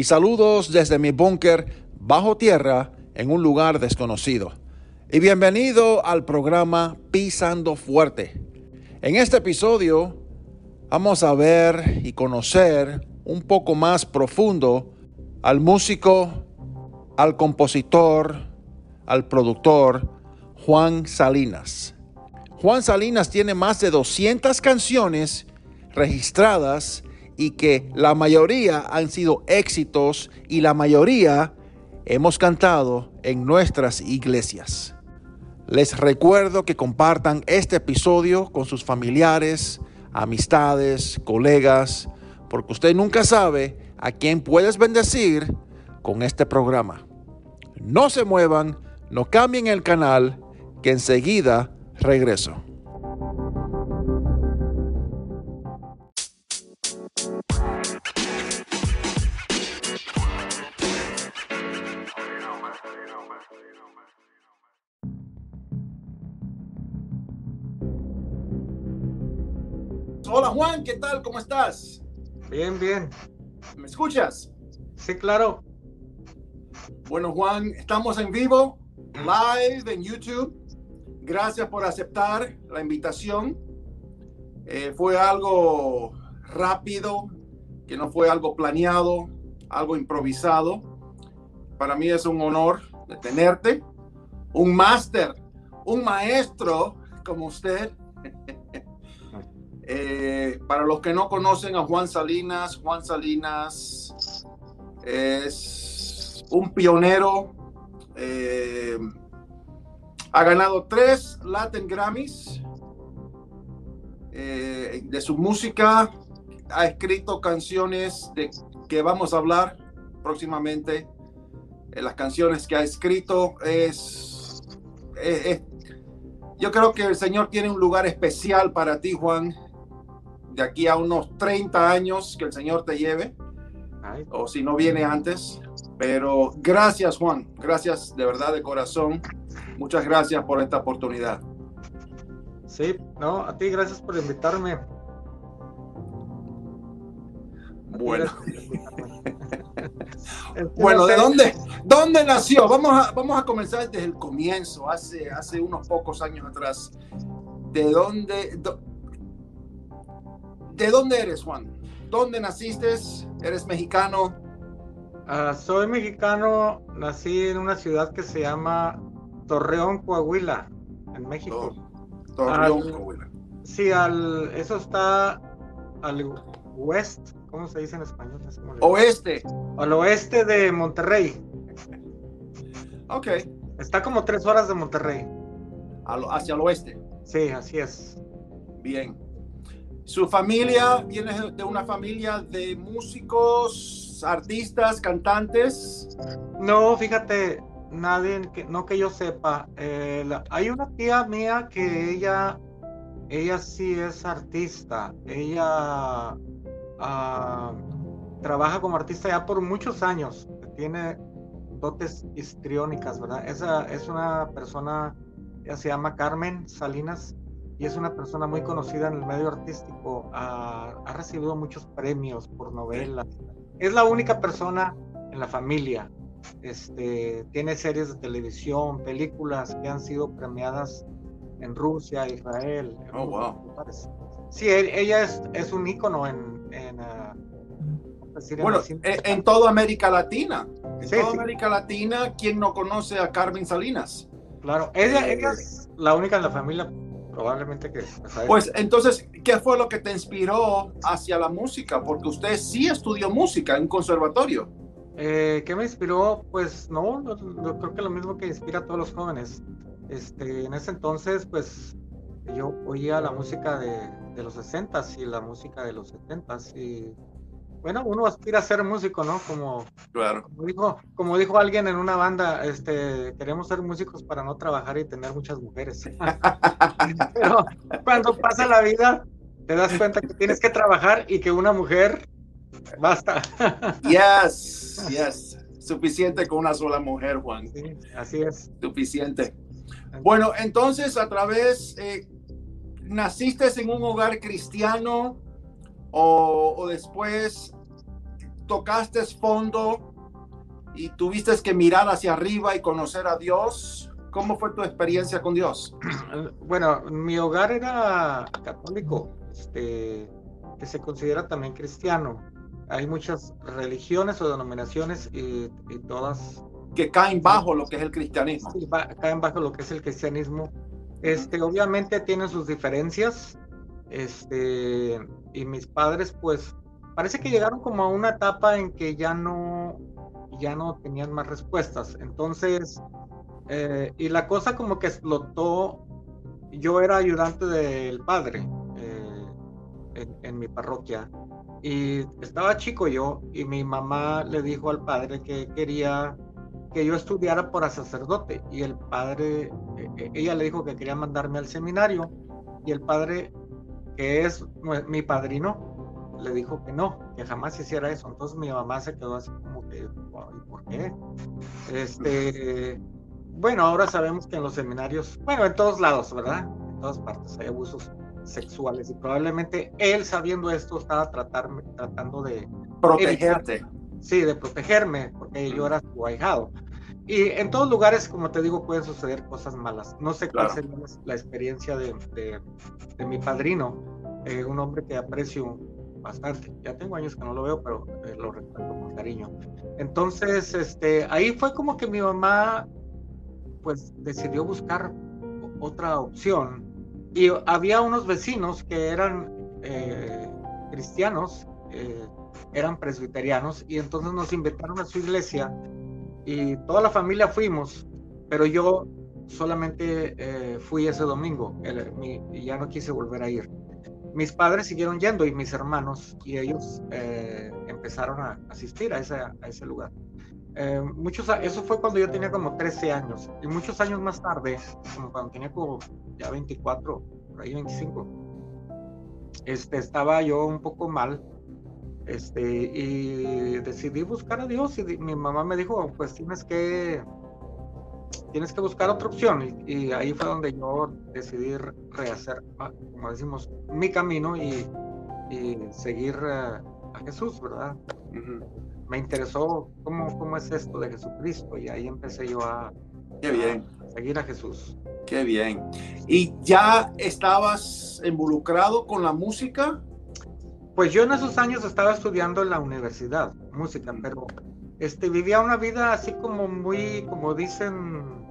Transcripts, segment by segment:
y saludos desde mi búnker bajo tierra en un lugar desconocido. Y bienvenido al programa Pisando Fuerte. En este episodio vamos a ver y conocer un poco más profundo al músico, al compositor, al productor Juan Salinas. Juan Salinas tiene más de 200 canciones registradas y que la mayoría han sido éxitos y la mayoría hemos cantado en nuestras iglesias. Les recuerdo que compartan este episodio con sus familiares, amistades, colegas, porque usted nunca sabe a quién puedes bendecir con este programa. No se muevan, no cambien el canal, que enseguida regreso. Juan, ¿qué tal? ¿Cómo estás? Bien, bien. ¿Me escuchas? Sí, claro. Bueno Juan, estamos en vivo, live en YouTube. Gracias por aceptar la invitación. Eh, fue algo rápido, que no fue algo planeado, algo improvisado. Para mí es un honor de tenerte. Un máster, un maestro como usted. Eh, para los que no conocen a Juan Salinas, Juan Salinas es un pionero. Eh, ha ganado tres Latin Grammys eh, de su música. Ha escrito canciones de que vamos a hablar próximamente. las canciones que ha escrito es, yo creo que el Señor tiene un lugar especial para ti, Juan de aquí a unos 30 años que el Señor te lleve, o si no viene antes. Pero gracias Juan, gracias de verdad de corazón. Muchas gracias por esta oportunidad. Sí, no, a ti gracias por invitarme. Bueno. bueno, ¿de dónde, dónde nació? Vamos a, vamos a comenzar desde el comienzo, hace, hace unos pocos años atrás. ¿De dónde, ¿De dónde eres, Juan? ¿Dónde naciste? ¿Eres mexicano? Ah, soy mexicano, nací en una ciudad que se llama Torreón, Coahuila, en México. Torreón, Coahuila. Sí, al, eso está al oeste, ¿cómo se dice en español? Oeste. Al oeste de Monterrey. Ok. Está como tres horas de Monterrey. hacia el oeste. Sí, así es. Bien. Su familia viene de una familia de músicos, artistas, cantantes. No, fíjate, nadie, no que yo sepa. Eh, hay una tía mía que ella, ella sí es artista. Ella ah, trabaja como artista ya por muchos años. Tiene dotes histriónicas, ¿verdad? Esa es una persona, ella se llama Carmen Salinas y es una persona muy conocida en el medio artístico. Ha, recibido muchos premios por novelas. Es la única persona en la familia. Este, tiene series de televisión, películas que han sido premiadas en Rusia, Israel. oh, wow. Sí, ella es, es un ícono en, en, ah, bueno, en, toda América Latina. En toda América Latina, ¿quién no conoce a Carmen Salinas? Claro, ella, ella eh, es la única en la familia probablemente que... Pues entonces, ¿qué fue lo que te inspiró hacia la música? Porque usted sí estudió música en un conservatorio. Eh, ¿Qué me inspiró? Pues no, creo que lo mismo que inspira a todos los jóvenes. Este, en ese entonces, pues yo oía la música de, de los 60 y la música de los 70 y bueno, uno aspira a ser músico, ¿no? Como, claro. como, dijo, como dijo alguien en una banda, este, queremos ser músicos para no trabajar y tener muchas mujeres. Pero cuando pasa la vida, te das cuenta que tienes que trabajar y que una mujer basta. yes, yes. Suficiente con una sola mujer, Juan. Sí, así es. Suficiente. Bueno, entonces a través, eh, ¿naciste en un hogar cristiano o, o después tocaste fondo y tuviste que mirar hacia arriba y conocer a Dios? ¿Cómo fue tu experiencia con Dios? Bueno, mi hogar era católico, este, que se considera también cristiano. Hay muchas religiones o denominaciones y, y todas que caen bajo lo que es el cristianismo. Sí, va, caen bajo lo que es el cristianismo. Este, obviamente tienen sus diferencias. Este, y mis padres, pues, parece que llegaron como a una etapa en que ya no, ya no tenían más respuestas. Entonces, eh, y la cosa como que explotó. Yo era ayudante del padre eh, en, en mi parroquia y estaba chico yo y mi mamá le dijo al padre que quería que yo estudiara para sacerdote y el padre, ella le dijo que quería mandarme al seminario y el padre, que es mi padrino, le dijo que no, que jamás hiciera eso. Entonces mi mamá se quedó así como que, ¿por qué? Este, bueno, ahora sabemos que en los seminarios, bueno, en todos lados, ¿verdad? En todas partes hay abusos sexuales y probablemente él sabiendo esto estaba tratar, tratando de protegerte. Sí, de protegerme, porque yo era su ahijado. Y en todos lugares, como te digo, pueden suceder cosas malas. No sé cuál claro. sería la experiencia de, de, de mi padrino, eh, un hombre que aprecio bastante. Ya tengo años que no lo veo, pero eh, lo recuerdo con cariño. Entonces, este, ahí fue como que mi mamá, pues, decidió buscar otra opción. Y había unos vecinos que eran eh, cristianos, eh, eran presbiterianos, y entonces nos invitaron a su iglesia y toda la familia fuimos, pero yo solamente eh, fui ese domingo el, ya no quise volver a ir. Mis padres siguieron yendo y mis hermanos y ellos eh, empezaron a asistir a ese, a ese lugar. Eh, muchos, eso fue cuando yo tenía como 13 años y muchos años más tarde, como cuando tenía como ya 24, por ahí 25, este, estaba yo un poco mal este, y decidí buscar a Dios y mi mamá me dijo, pues tienes que, tienes que buscar otra opción. Y, y ahí fue donde yo decidí rehacer, como decimos, mi camino y, y seguir a, a, Jesús, ¿verdad? Uh -huh. Me interesó cómo, cómo es esto de Jesucristo y ahí empecé yo a, Qué bien. a seguir a Jesús. Qué bien. ¿Y ya estabas involucrado con la música? Pues yo en esos años estaba estudiando en la universidad, música, pero este, vivía una vida así como muy, como dicen,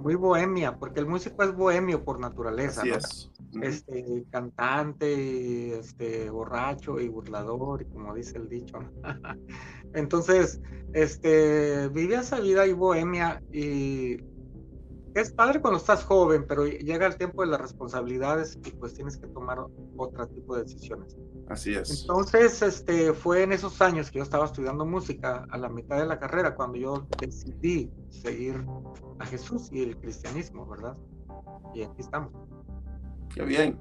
muy bohemia, porque el músico es bohemio por naturaleza. Así ¿no? es. Este, cantante, y, este, borracho y burlador, y como dice el dicho. ¿no? Entonces, este, vivía esa vida ahí bohemia y es padre cuando estás joven, pero llega el tiempo de las responsabilidades y pues tienes que tomar otro tipo de decisiones. Así es. Entonces, este, fue en esos años que yo estaba estudiando música, a la mitad de la carrera, cuando yo decidí seguir a Jesús y el cristianismo, ¿verdad? Y aquí estamos. Qué bien.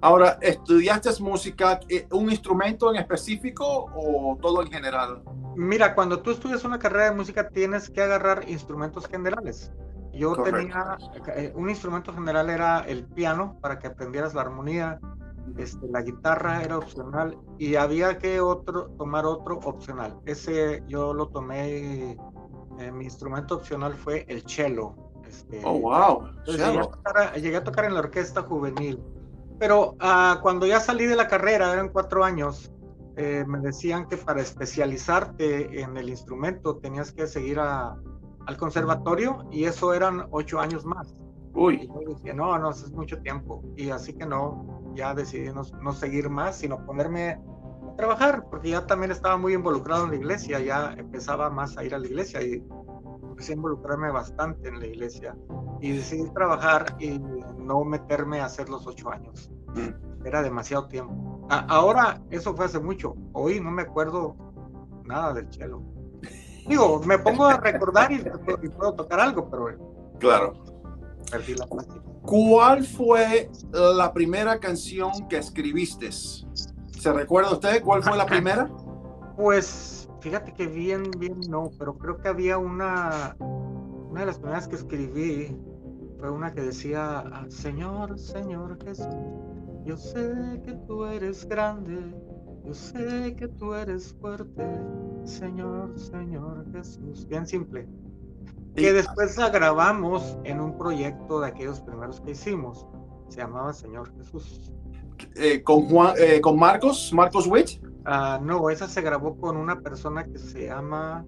Ahora, ¿estudiaste música, eh, un instrumento en específico o todo en general? Mira, cuando tú estudias una carrera de música tienes que agarrar instrumentos generales. Yo Correcto. tenía eh, un instrumento general era el piano para que aprendieras la armonía, este, la guitarra era opcional y había que otro tomar otro opcional. Ese yo lo tomé, eh, mi instrumento opcional fue el cello. Este, oh, wow. Llegué a, tocar, llegué a, tocar, en la orquesta juvenil. Pero uh, cuando ya salí de la carrera, eran cuatro años, eh, me decían que para especializarte en el instrumento tenías que seguir a, al conservatorio y eso eran ocho años más. Uy. Y yo dije, no, no, es mucho tiempo. Y así que no, ya decidí no, no, seguir más, sino ponerme a trabajar, porque ya también estaba muy involucrado en la iglesia, ya empezaba más a ir a la iglesia y empecé a involucrarme bastante en la iglesia. Y decidí trabajar y no meterme a hacer los ocho años. Mm. Era demasiado tiempo. ahora, eso fue hace mucho. Hoy no me acuerdo nada del chelo. Digo, me pongo a recordar y, puedo tocar algo, pero. Claro. Perdí la ¿Cuál fue la primera canción que escribiste? ¿Se recuerda usted cuál fue la primera? Pues fíjate que bien, bien no, pero creo que había una, una de las primeras que escribí, fue una que decía, Señor, Señor Jesús, yo sé que tú eres grande, yo sé que tú eres fuerte, Señor, Señor Jesús. Bien simple. Que después la grabamos en un proyecto de aquellos primeros que hicimos. Se llamaba Señor Jesús. Eh, ¿con, Juan, eh, ¿Con Marcos? ¿Marcos Witt? Ah, no, esa se grabó con una persona que se llama.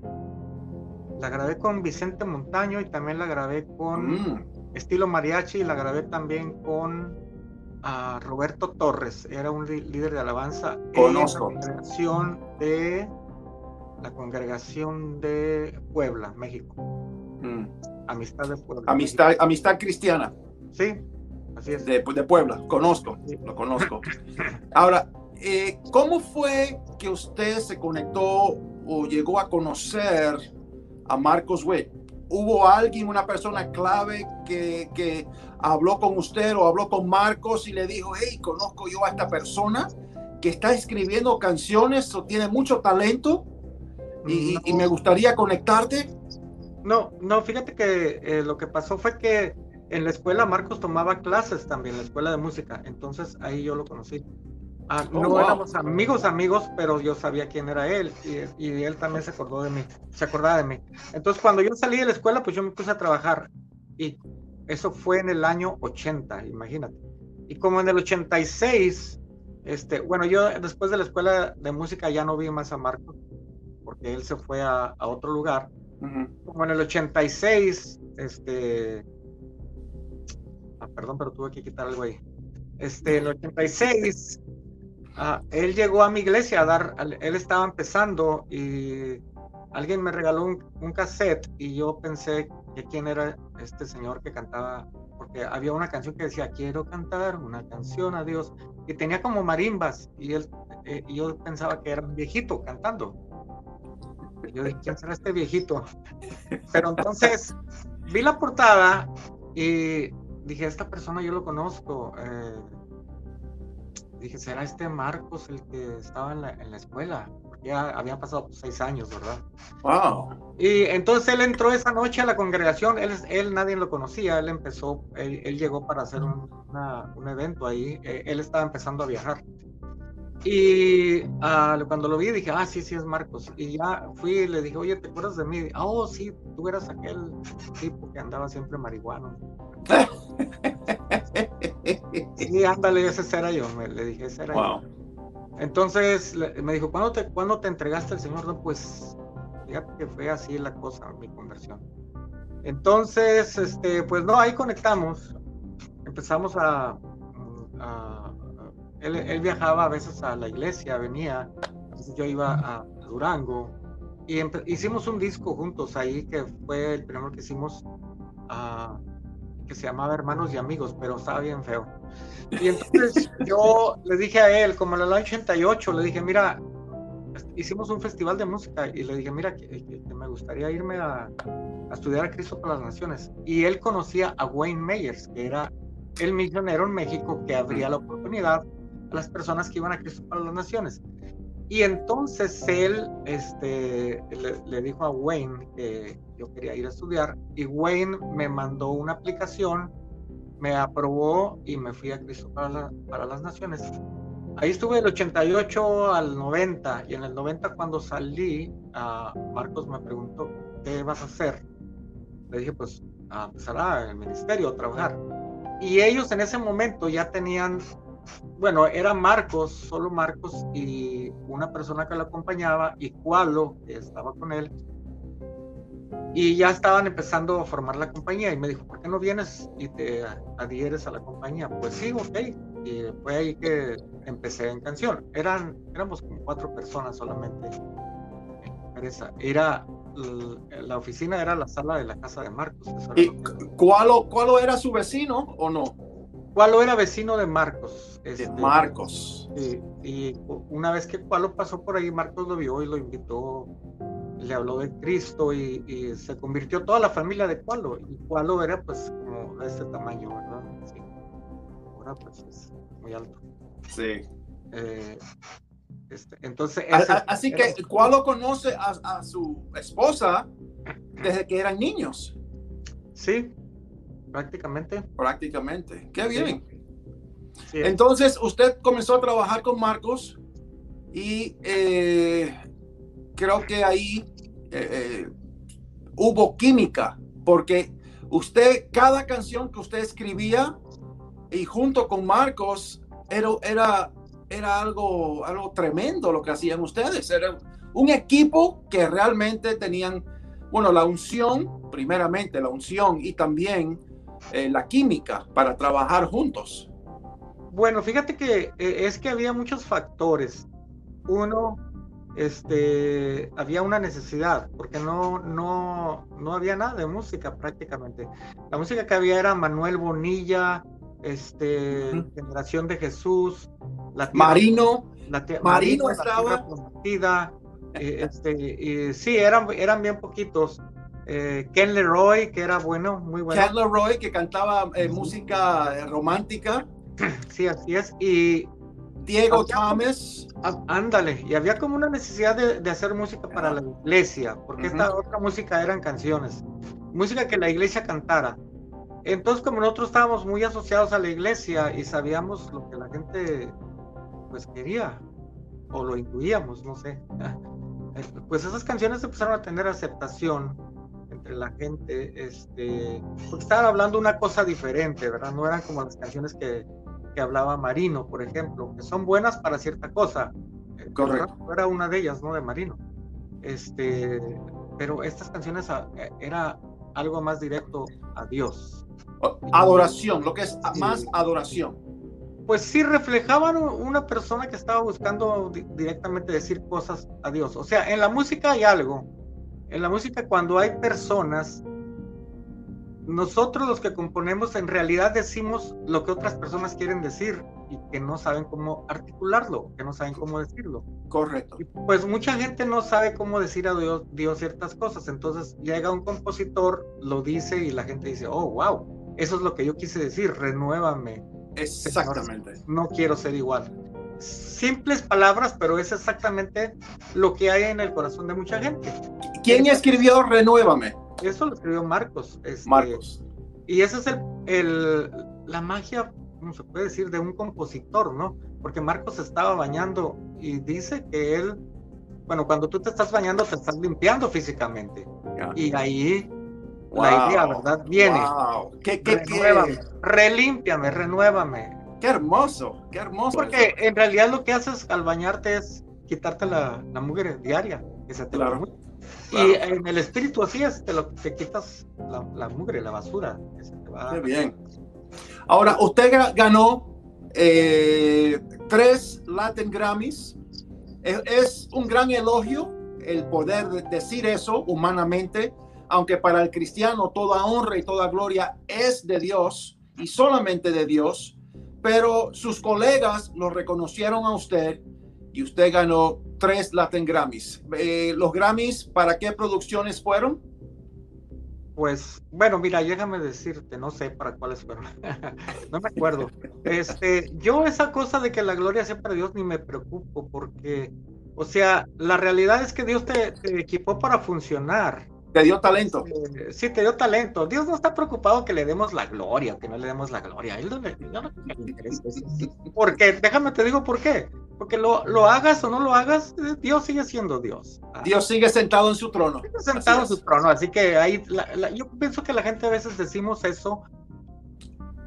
La grabé con Vicente Montaño y también la grabé con mm. Estilo Mariachi y la grabé también con a Roberto Torres, era un líder de alabanza Conozco. en la congregación de la congregación de Puebla, México. Mm. Amistad de Puebla. Amistad, amistad cristiana. Sí, así es. De, de Puebla, conozco, lo conozco. Ahora, eh, ¿cómo fue que usted se conectó o llegó a conocer a Marcos Witt? ¿Hubo alguien, una persona clave que, que habló con usted o habló con Marcos y le dijo, hey, conozco yo a esta persona que está escribiendo canciones o tiene mucho talento y, me gustaría conectarte? No, no, fíjate que eh, lo que pasó fue que en la escuela Marcos tomaba clases también, la escuela de música, entonces ahí yo lo conocí. Ah, oh, no éramos amigos, amigos, pero yo sabía quién era él y, y, él también se acordó de mí, se acordaba de mí. Entonces cuando yo salí de la escuela, pues yo me puse a trabajar y eso fue en el año 80, imagínate. Y como en el 86, este, bueno, yo después de la escuela de música ya no vi más a Marco, porque él se fue a, otro lugar. Como en el 86, este, ah, perdón, pero tuve que quitar algo ahí. Este, en el 86, ah, él llegó a mi iglesia a dar, él estaba empezando y alguien me regaló un, un cassette y yo pensé que quién era este señor que cantaba, porque había una canción que decía, quiero cantar una canción a Dios, y tenía como marimbas, y él, eh, yo pensaba que era un viejito cantando. Yo dije, ¿quién será este viejito? Pero entonces vi la portada y dije, esta persona yo lo conozco. Eh, dije, ¿será este Marcos el que estaba en la, en la escuela? Ya habían pasado seis años, ¿verdad? Wow. Y entonces él entró esa noche a la congregación, él, él nadie lo conocía, él empezó, él, llegó para hacer un, un evento ahí, eh, él estaba empezando a viajar. Y uh, cuando lo vi dije, ah, sí, sí es Marcos. Y ya fui y le dije, oye, ¿te acuerdas de mí? Ah, oh, sí, tú eras aquel tipo que andaba siempre marihuano. sí, ándale, ese era yo, me, le dije, ese era wow. yo. Entonces me dijo, ¿cuándo te, ¿cuándo te entregaste al Señor? No, pues fíjate que fue así la cosa, mi conversión. Entonces, este, pues no, ahí conectamos. Empezamos a... él, viajaba a veces a la iglesia, venía, yo iba a, Durango y hicimos un disco juntos ahí que fue el primero que hicimos, uh, que se llamaba Hermanos y Amigos, pero estaba bien feo. Y entonces yo le dije a él, como en el año 88, le dije, mira, hicimos un festival de música y le dije, mira, que, me gustaría irme a, estudiar a Cristo para las Naciones. Y él conocía a Wayne Meyers, que era el misionero en México que abría la oportunidad a las personas que iban a Cristo para las Naciones. Y entonces él este, le, dijo a Wayne que yo quería ir a estudiar y Wayne me mandó una aplicación me aprobó y me fui a Cristo para, para las Naciones. Ahí estuve del 88 al 90 y en el 90 cuando salí, a Marcos me preguntó, ¿qué vas a hacer? Le dije, pues a empezar ministerio a trabajar. Y ellos en ese momento ya tenían, bueno, era Marcos, solo Marcos y una persona que lo acompañaba y Cualo, que estaba con él, y ya estaban empezando a formar la compañía y me dijo, ¿por qué no vienes y te adhieres a la compañía? Pues sí, ok. Y fue ahí que empecé en canción. Eran, éramos como cuatro personas solamente. Era, la oficina era la sala de la casa de Marcos. ¿Y cuál, cuál era su vecino o no? Cualo era vecino de Marcos. de este, Marcos. Y, y, una vez que Cualo pasó por ahí, Marcos lo vio y lo invitó, le habló de Cristo y, se convirtió toda la familia de Cualo. Y Cualo era pues como de este tamaño, ¿verdad? Sí. Ahora pues es muy alto. Sí. Eh, este, entonces, así que Cualo conoce a, su esposa desde que eran niños. Sí, prácticamente. Prácticamente. Qué bien. Entonces, usted comenzó a trabajar con Marcos y eh, creo que ahí eh, eh, hubo química, porque usted, cada canción que usted escribía y junto con Marcos, era, era, era algo, algo tremendo lo que hacían ustedes. Era un equipo que realmente tenían, bueno, la unción, primeramente la unción y también eh, la química para trabajar juntos. Bueno, fíjate que es que había muchos factores. Uno, este, había una necesidad, porque no, no, no había nada de música prácticamente. La música que había era Manuel Bonilla, este, Generación de Jesús, la Marino, la Marino, estaba. Eh, este, y, sí, eran, eran bien poquitos. Eh, Ken Leroy, que era bueno, muy bueno. Ken Leroy, que cantaba eh, música romántica. Sí, así es. Y Diego Thomas. Ándale, y había como una necesidad de, hacer música para la iglesia, porque esta otra música eran canciones, música que la iglesia cantara. Entonces, como nosotros estábamos muy asociados a la iglesia y sabíamos lo que la gente pues quería, o lo intuíamos, no sé, pues esas canciones empezaron a tener aceptación entre la gente, este, porque estaban hablando una cosa diferente, ¿verdad? No eran como las canciones que hablaba Marino, por ejemplo, que son buenas para cierta cosa. Eh, Correcto. Era una de ellas, ¿no? De Marino. Este, pero estas canciones ah, eh, era algo más directo a Dios. Adoración, lo que es más adoración. Pues sí, reflejaban una persona que estaba buscando directamente decir cosas a Dios. O sea, en la música hay algo. En la música cuando hay personas nosotros los que componemos en realidad decimos lo que otras personas quieren decir y que no saben cómo articularlo, que no saben cómo decirlo. Correcto. pues mucha gente no sabe cómo decir a Dios, Dios ciertas cosas, entonces llega un compositor, lo dice y la gente dice, oh, wow, eso es lo que yo quise decir, renuévame. Exactamente. No quiero ser igual. Simples palabras, pero es exactamente lo que hay en el corazón de mucha gente. ¿Quién escribió Renuévame? Eso lo escribió Marcos. Este, Marcos. Y esa es el, el, la magia, ¿cómo se puede decir?, de un compositor, ¿no? Porque Marcos estaba bañando y dice que él, bueno, cuando tú te estás bañando, te estás limpiando físicamente. Y ahí la idea, ¿verdad? Viene. Wow. ¿Qué, qué, renuévame, relímpiame, renuévame. Qué hermoso, qué hermoso. Porque en realidad lo que haces al bañarte es quitarte la, la mugre diaria que se te claro. Y en el espíritu así es, te, lo, te quitas la, mugre, la basura. Qué bien. Ahora, usted ganó eh, tres Latin Grammys. Es, un gran elogio el poder decir eso humanamente, aunque para el cristiano toda honra y toda gloria es de Dios y solamente de Dios, pero sus colegas lo reconocieron a usted y usted ganó tres Latin Grammys. Eh, ¿Los Grammys para qué producciones fueron? Pues, bueno, mira, déjame decirte, no sé para cuáles fueron. no me acuerdo. Este, yo esa cosa de que la gloria sea para Dios ni me preocupo porque, o sea, la realidad es que Dios te, equipó para funcionar. Te dio talento. Este, sí, te dio talento. Dios no está preocupado que le demos la gloria, que no le demos la gloria. Él no le, interesa Porque, déjame te digo por qué. Porque lo, lo, hagas o no lo hagas, Dios sigue siendo Dios. Ah. Dios sigue sentado en su trono. Sigue sentado en su trono, así que ahí, yo pienso que la gente a veces decimos eso,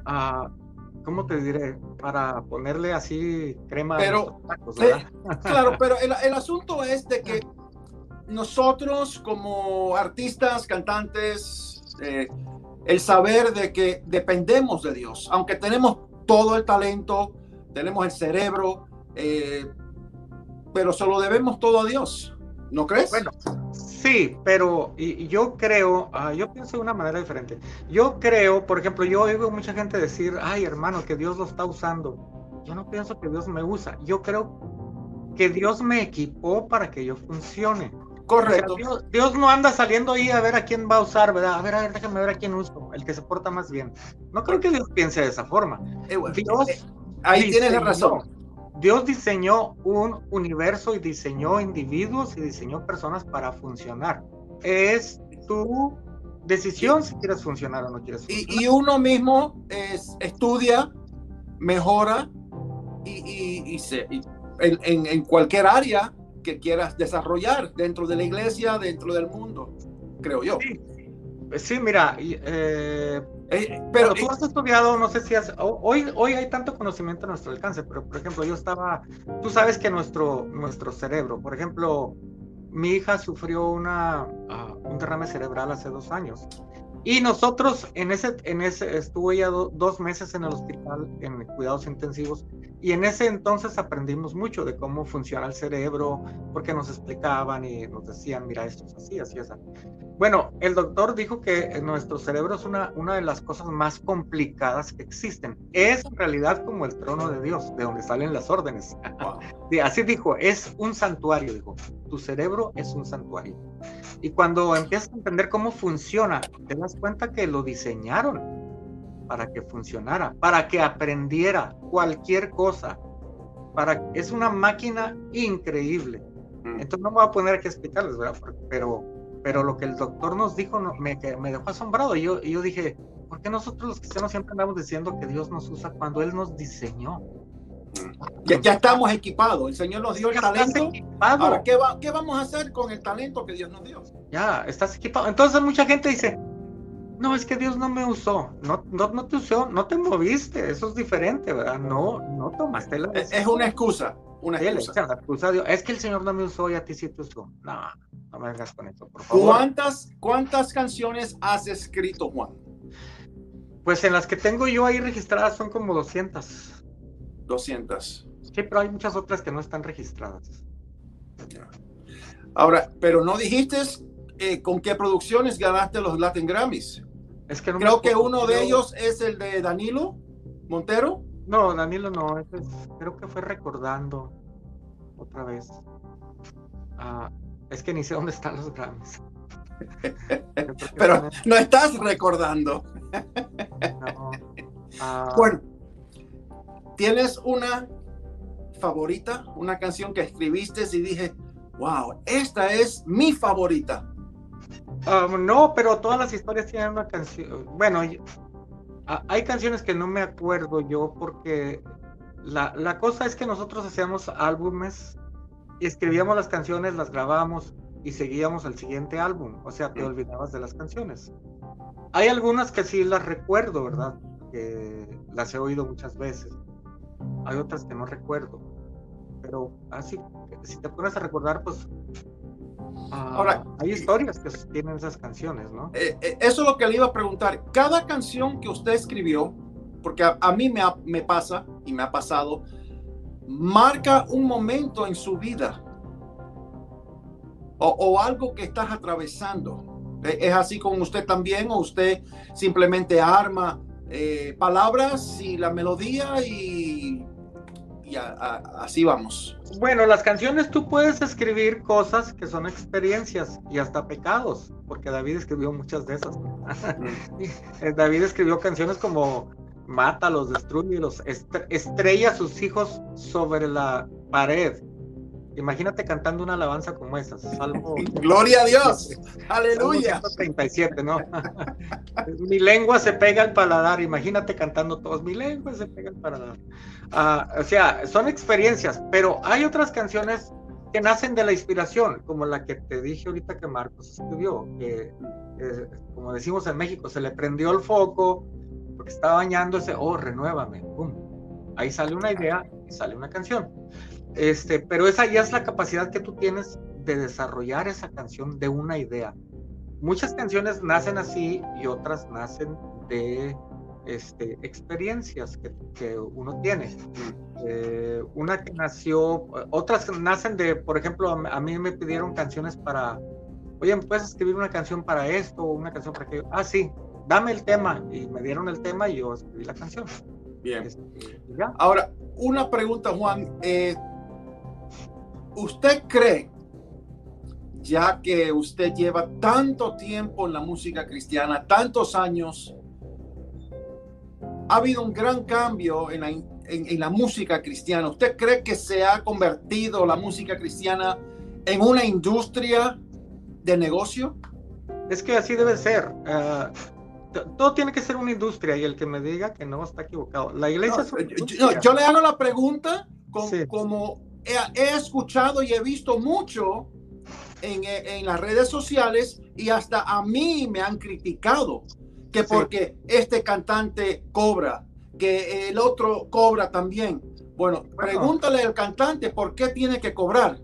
uh, ¿cómo te diré? Para ponerle así crema. Pero, eh, claro, pero el, el asunto es de que nosotros como artistas, cantantes, eh, el saber de que dependemos de Dios, aunque tenemos todo el talento, tenemos el cerebro, eh, pero solo debemos todo a Dios, ¿no crees? Bueno, Sí, pero y, yo creo, ah, yo pienso de una manera diferente. Yo creo, por ejemplo, yo oigo mucha gente decir, ay hermano, que Dios lo está usando. Yo no pienso que Dios me usa. Yo creo que Dios me equipó para que yo funcione. Correcto. Dios, no anda saliendo ahí a ver a quién va a usar, ¿verdad? A ver, a ver, déjame ver a quién uso, el que se porta más bien. No creo que Dios piense de esa forma. Eh, Dios eh, ahí tienes razón. Dios diseñó un universo y diseñó individuos y diseñó personas para funcionar. Es tu decisión si quieres funcionar o no quieres funcionar. Y, uno mismo es, estudia, mejora y, se, en, en cualquier área que quieras desarrollar dentro de la iglesia, dentro del mundo, creo yo. Sí, mira, eh, eh, pero tú has estudiado, no sé si has, hoy, hoy hay tanto conocimiento a nuestro alcance, pero por ejemplo, yo estaba, tú sabes que nuestro, nuestro cerebro, por ejemplo, mi hija sufrió una, ah, un derrame cerebral hace dos años. Y nosotros en ese, en ese, estuvo ya dos meses en el hospital en cuidados intensivos y en ese entonces aprendimos mucho de cómo funciona el cerebro, porque nos explicaban y nos decían, mira, esto es así, así, así. Bueno, el doctor dijo que nuestro cerebro es una, una de las cosas más complicadas que existen. Es en realidad como el trono de Dios, de donde salen las órdenes. así dijo, es un santuario, dijo. Tu cerebro es un santuario. Y cuando empiezas a entender cómo funciona, te das cuenta que lo diseñaron para que funcionara, para que aprendiera cualquier cosa. Para, es una máquina increíble. Mm. Entonces no me voy a poner aquí a explicarles, ¿verdad? Pero, pero lo que el doctor nos dijo me, me dejó asombrado. Y yo, yo dije, ¿por qué nosotros los cristianos siempre andamos diciendo que Dios nos usa cuando Él nos diseñó? Mm. Ya, ya, estamos equipados. El Señor nos dio el talento. Ahora, ¿qué, va, ¿qué vamos a hacer con el talento que Dios nos dio? Ya, estás equipado. Entonces mucha gente dice, no, es que Dios no me usó, no, no, no te usó, no te moviste, eso es diferente, ¿verdad? No, no tomaste la Es una excusa, una excusa. es que el Señor no me usó y a ti sí te usó. No, no me vengas con eso, por favor. ¿Cuántas, cuántas canciones has escrito, Juan? Pues en las que tengo yo ahí registradas son como 200. 200. Sí, pero hay muchas otras que no están registradas. Ahora, pero no dijiste eh, con qué producciones ganaste los Latin Grammys. Creo que uno de ellos es el de Danilo Montero. No, Danilo no, creo que fue recordando otra vez. Ah, es que ni sé dónde están los Grammys. Pero no estás recordando. Ah. bueno, ¿tienes una favorita? Una canción que escribiste y dije, wow, esta es mi favorita. Um, no, pero todas las historias tienen una canción. Bueno, hay canciones que no me acuerdo yo porque la, la, cosa es que nosotros hacíamos álbumes y escribíamos las canciones, las grabábamos y seguíamos al siguiente álbum. O sea, te olvidabas de las canciones. Hay algunas que sí las recuerdo, ¿verdad? Que las he oído muchas veces. Hay otras que no recuerdo. Pero así, si te pones a recordar, pues Ahora, hay historias que tienen esas canciones, ¿no? Eh, eh, eso es lo que le iba a preguntar. Cada canción que usted escribió, porque a, mí me, me pasa y me ha pasado, marca un momento en su vida o, algo que estás atravesando. ¿E, ¿Es así con usted también o usted simplemente arma eh, palabras y la melodía y y así vamos. Bueno, las canciones tú puedes escribir cosas que son experiencias y hasta pecados, porque David escribió muchas de esas. David escribió canciones como Mátalos, destruyelos, estrella a sus hijos sobre la pared. Imagínate cantando una alabanza como esa. Salmo. Gloria a Dios. Aleluya. 37, ¿no? mi lengua se pega al paladar. Imagínate cantando todos. Mi lengua se pega al paladar. Ah, o sea, son experiencias, pero hay otras canciones que nacen de la inspiración, como la que te dije ahorita que Marcos escribió, que como decimos en México, se le prendió el foco porque estaba bañándose, oh, renuévame, Ahí sale una idea y sale una canción. Este, pero esa ya es la capacidad que tú tienes de desarrollar esa canción de una idea. Muchas canciones nacen así y otras nacen de este, experiencias que, uno tiene. Eh, una que nació, otras nacen de, por ejemplo, a, mí me pidieron canciones para, oye, ¿me puedes escribir una canción para esto o una canción para aquello? Ah, sí, dame el tema. Y me dieron el tema y yo escribí la canción. Bien. Este, Ahora, una pregunta, Juan. Eh, ¿Usted cree, ya que usted lleva tanto tiempo en la música cristiana, tantos años, ha habido un gran cambio en la, en la música cristiana? ¿Usted cree que se ha convertido la música cristiana en una industria de negocio? Es que así debe ser. Ah, todo tiene que ser una industria y el que me diga que no está equivocado. La iglesia yo, le hago la pregunta como he, escuchado y he visto mucho en, en, las redes sociales y hasta a mí me han criticado que porque este cantante cobra, que el otro cobra también. Bueno, pregúntale al cantante por qué tiene que cobrar.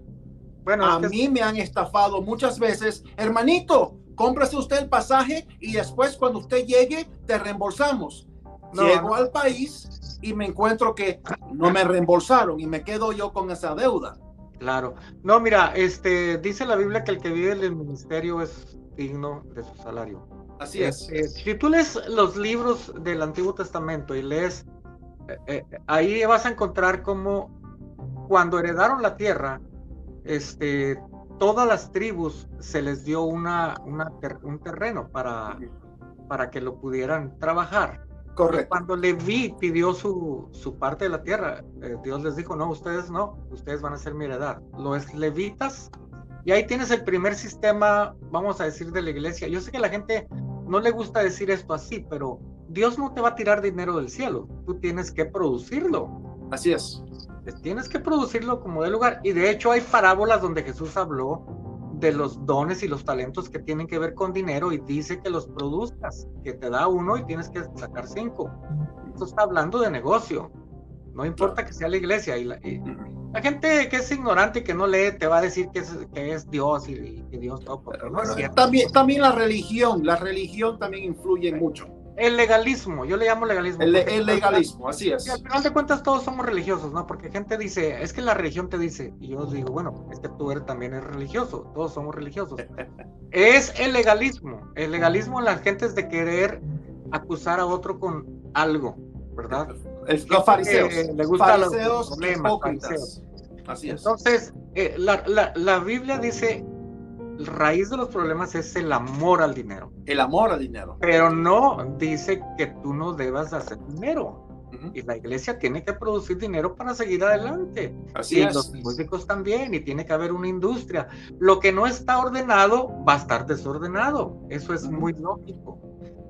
Bueno, a mí me han estafado muchas veces. Hermanito, cómprase usted el pasaje y después cuando usted llegue te reembolsamos. Llego al país y me encuentro que no me reembolsaron y me quedo yo con esa deuda. Claro. No, mira, este dice la Biblia que el que vive en el ministerio es digno de su salario. Así es. Este, si tú lees los libros del Antiguo Testamento y lees, eh, eh, ahí vas a encontrar como cuando heredaron la tierra, este, todas las tribus se les dio una, un terreno para, para que lo pudieran trabajar. Correcto. Cuando Leví pidió su, su parte de la tierra, eh, Dios les dijo, no, ustedes no, ustedes van a ser mi heredad. Los levitas, y ahí tienes el primer sistema, vamos a decir, de la iglesia. Yo sé que a la gente no le gusta decir esto así, pero Dios no te va a tirar dinero del cielo, tú tienes que producirlo. Así es. Tienes que producirlo como de lugar. Y de hecho hay parábolas donde Jesús habló de los dones y los talentos que tienen que ver con dinero y dice que los produzcas, que te da uno y tienes que sacar cinco. Esto está hablando de negocio. No importa que sea la iglesia. Y la, gente que es ignorante y que no lee te va a decir que es, que es Dios y, que Dios todo. también, también la religión, la religión también influye mucho. El legalismo, yo le llamo legalismo. El, legalismo, así es. al final de cuentas todos somos religiosos, ¿no? Porque gente dice, es que la religión te dice, y yo digo, bueno, es que tú eres, también eres religioso, todos somos religiosos. es el legalismo, el legalismo en las gentes de querer acusar a otro con algo, ¿verdad? los fariseos. Le gustan los problemas, Así es. Entonces, eh, la, la, la Biblia dice raíz de los problemas es el amor al dinero. El amor al dinero. Pero no dice que tú no debas hacer dinero. Y la iglesia tiene que producir dinero para seguir adelante. Así y los músicos también, y tiene que haber una industria. Lo que no está ordenado va a estar desordenado. Eso es muy lógico.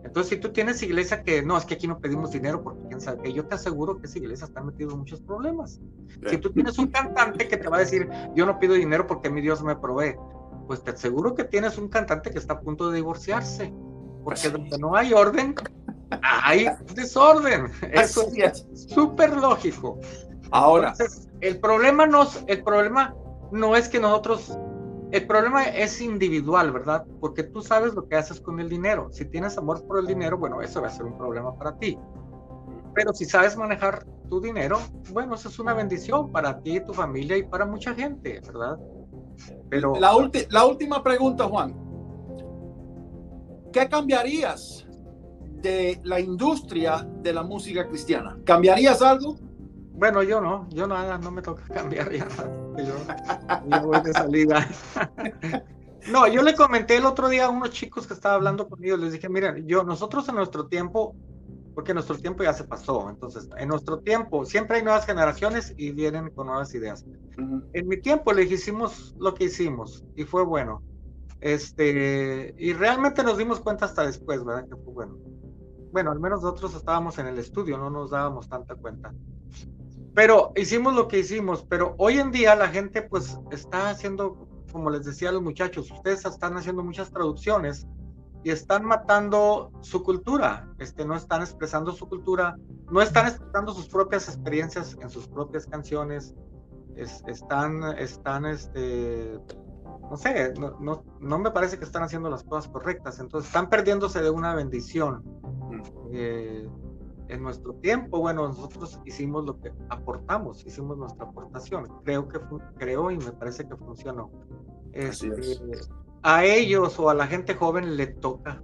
Entonces, si tú tienes iglesia que no, es que aquí no pedimos dinero porque quién sabe que yo te aseguro que esa iglesia está metida en muchos problemas. Si tú tienes un cantante que te va a decir, yo no pido dinero porque mi Dios me provee, pues te aseguro que tienes un cantante que está a punto de divorciarse. Porque donde no hay orden, hay desorden. Eso es súper lógico. Ahora. el problema, no, el problema no es que nosotros. El problema es individual, ¿verdad? Porque tú sabes lo que haces con el dinero. Si tienes amor por el dinero, bueno, eso va a ser un problema para ti. Pero si sabes manejar tu dinero, bueno, eso es una bendición para ti, tu familia y para mucha gente, ¿verdad? Pero la, la última pregunta, Juan. ¿Qué cambiarías de la industria de la música cristiana? ¿Cambiarías algo? Bueno, yo no, yo nada, no me toca cambiar ya. Yo, voy de salida. No, yo le comenté el otro día a unos chicos que estaba hablando conmigo, les dije, miren, yo, nosotros en nuestro tiempo porque nuestro tiempo ya se pasó. Entonces, en nuestro tiempo siempre hay nuevas generaciones y vienen con nuevas ideas. En mi tiempo le hicimos lo que hicimos y fue bueno. Este, y realmente nos dimos cuenta hasta después, ¿verdad? Que fue bueno. Bueno, al menos nosotros estábamos en el estudio, no nos dábamos tanta cuenta. Pero hicimos lo que hicimos, pero hoy en día la gente pues está haciendo, como les decía a los muchachos, ustedes están haciendo muchas traducciones y están matando su cultura, este, no están expresando su cultura, no están expresando sus propias experiencias en sus propias canciones, están, están, este, no sé, no, no, no, me parece que están haciendo las cosas correctas, entonces están perdiéndose de una bendición. Eh, en nuestro tiempo, bueno, nosotros hicimos lo que aportamos, hicimos nuestra aportación, creo que creo y me parece que funcionó. Este, a ellos o a la gente joven le toca,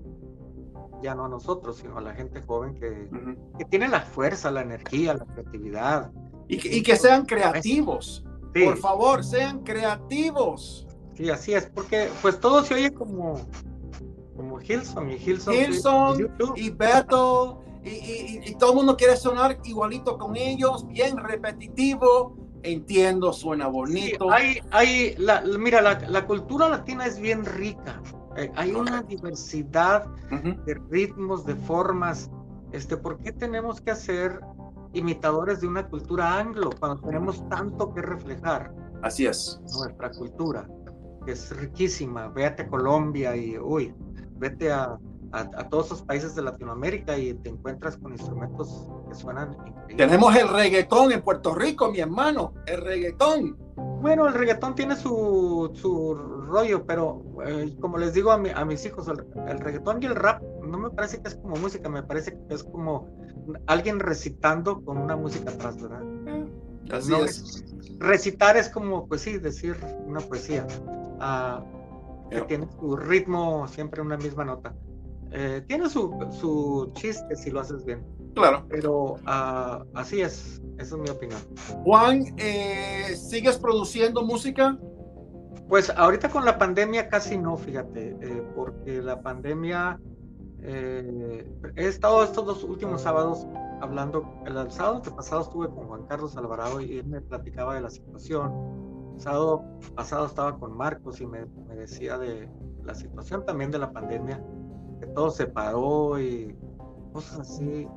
ya no a nosotros, sino a la gente joven que, que tiene la fuerza, la energía, la creatividad. Y que, y que sean creativos. Por favor, sean creativos. Sí, así es, porque pues todo se oye como, como Hilson y Hilson. Hilson y Beto y, todo el mundo quiere sonar igualito con ellos, bien repetitivo. Entiendo, suena bonito. hay, hay la, mira, la, cultura latina es bien rica. Eh, hay una diversidad de ritmos, de formas. Este, ¿Por qué tenemos que hacer imitadores de una cultura anglo cuando tenemos tanto que reflejar? Así es. Nuestra cultura, que es riquísima. Véate a Colombia y, uy, vete a, a, todos los países de Latinoamérica y te encuentras con instrumentos que suenan increíbles. Tenemos el reggaetón en Puerto Rico, mi hermano, el reggaetón. Bueno, el reggaetón tiene su, su rollo, pero eh, como les digo a, a mis hijos, el, reggaetón y el rap no me parece que es como música, me parece que es como alguien recitando con una música atrás, ¿verdad? Así es. Recitar es como, pues sí, decir una poesía. Ah, que tiene su ritmo siempre una misma nota. Eh, tiene su, su, chiste si lo haces bien. Claro. Pero uh, así es, esa es mi opinión. Juan, eh, ¿sigues produciendo música? Pues ahorita con la pandemia casi no, fíjate, eh, porque la pandemia, he estado estos dos últimos sábados hablando, el sábado pasado estuve con Juan Carlos Alvarado y él me platicaba de la situación. El sábado pasado estaba con Marcos y me, me decía de la situación también de la pandemia todo se paró y cosas así.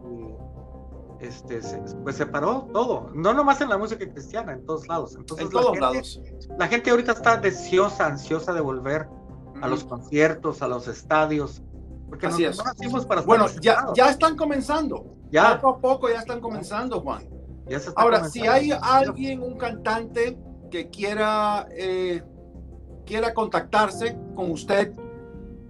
este, pues se paró todo, no nomás en la música cristiana, en todos lados. Entonces, en todos lados. La gente ahorita está deseosa, ansiosa de volver a los conciertos, a los estadios. Porque Así es. bueno, ya, ya están comenzando. Ya. Poco a poco ya están comenzando, Juan. Ahora, si hay alguien, un cantante que quiera, eh, quiera contactarse con usted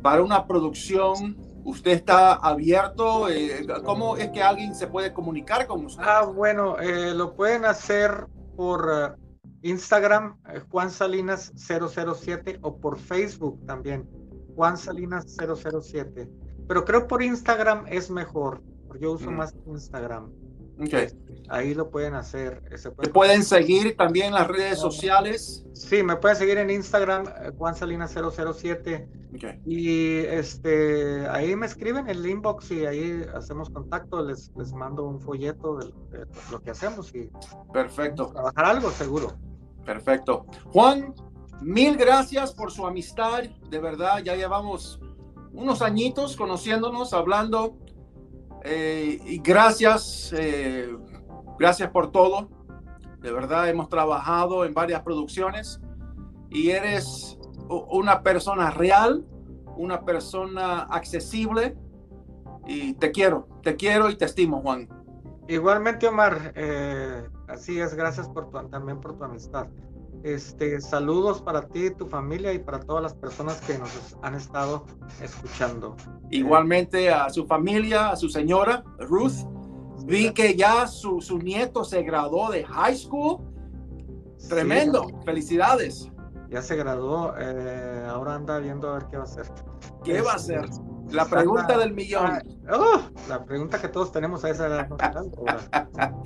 para una producción, ¿usted está abierto? Eh, ¿Cómo es que alguien se puede comunicar con usted? Ah, bueno, eh, lo pueden hacer por eh, Instagram, Juan Salinas 007, o por Facebook también, Juan Salinas 007. Pero creo por Instagram es mejor, porque yo uso mm. más Instagram. Okay. Ahí lo pueden hacer. Se pueden seguir también en las redes sociales? Sí, me pueden seguir en Instagram, Juan Salinas 007 y este, ahí me escriben el inbox y ahí hacemos contacto, les, les mando un folleto de, lo que hacemos y perfecto. Trabajar algo seguro. Perfecto. Juan, mil gracias por su amistad, de verdad, ya llevamos unos añitos conociéndonos, hablando. Eh, y gracias, eh, gracias por todo. De verdad, hemos trabajado en varias producciones y eres una persona real, una persona accesible y te quiero, te quiero y te estimo, Juan. Igualmente, Omar, eh, así es, gracias por también por tu amistad. Este, saludos para ti, tu familia y para todas las personas que nos han estado escuchando. Igualmente a su familia, a su señora Ruth. Vi que ya su, su nieto se graduó de high school. Tremendo, felicidades ya se graduó, eh, ahora anda viendo a ver qué va a hacer. ¿Qué va a hacer? La pregunta del millón. Ah, oh, la pregunta que todos tenemos a esa edad.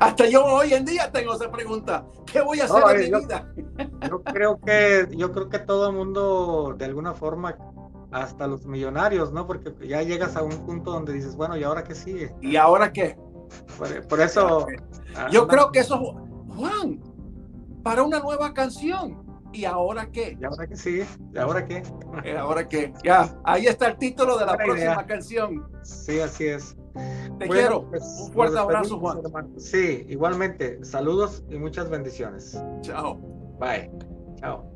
hasta yo hoy en día tengo esa pregunta. ¿Qué voy a hacer en mi vida? yo creo que yo creo que todo el mundo de alguna forma hasta los millonarios, ¿no? Porque ya llegas a un punto donde dices, bueno, ¿y ahora qué sigue? ¿Y ahora qué? Por, eso. Yo creo que eso, Juan, para una nueva canción. ¿Y ahora qué? ¿Y ahora qué sigue? ¿Y ahora qué? ¿Y ahora qué? Ya, ahí está el título de la próxima canción. Sí, así es. Te quiero. Pues, Un fuerte abrazo, Juan. Sí, igualmente. Saludos y muchas bendiciones. Chao. Bye. Chao.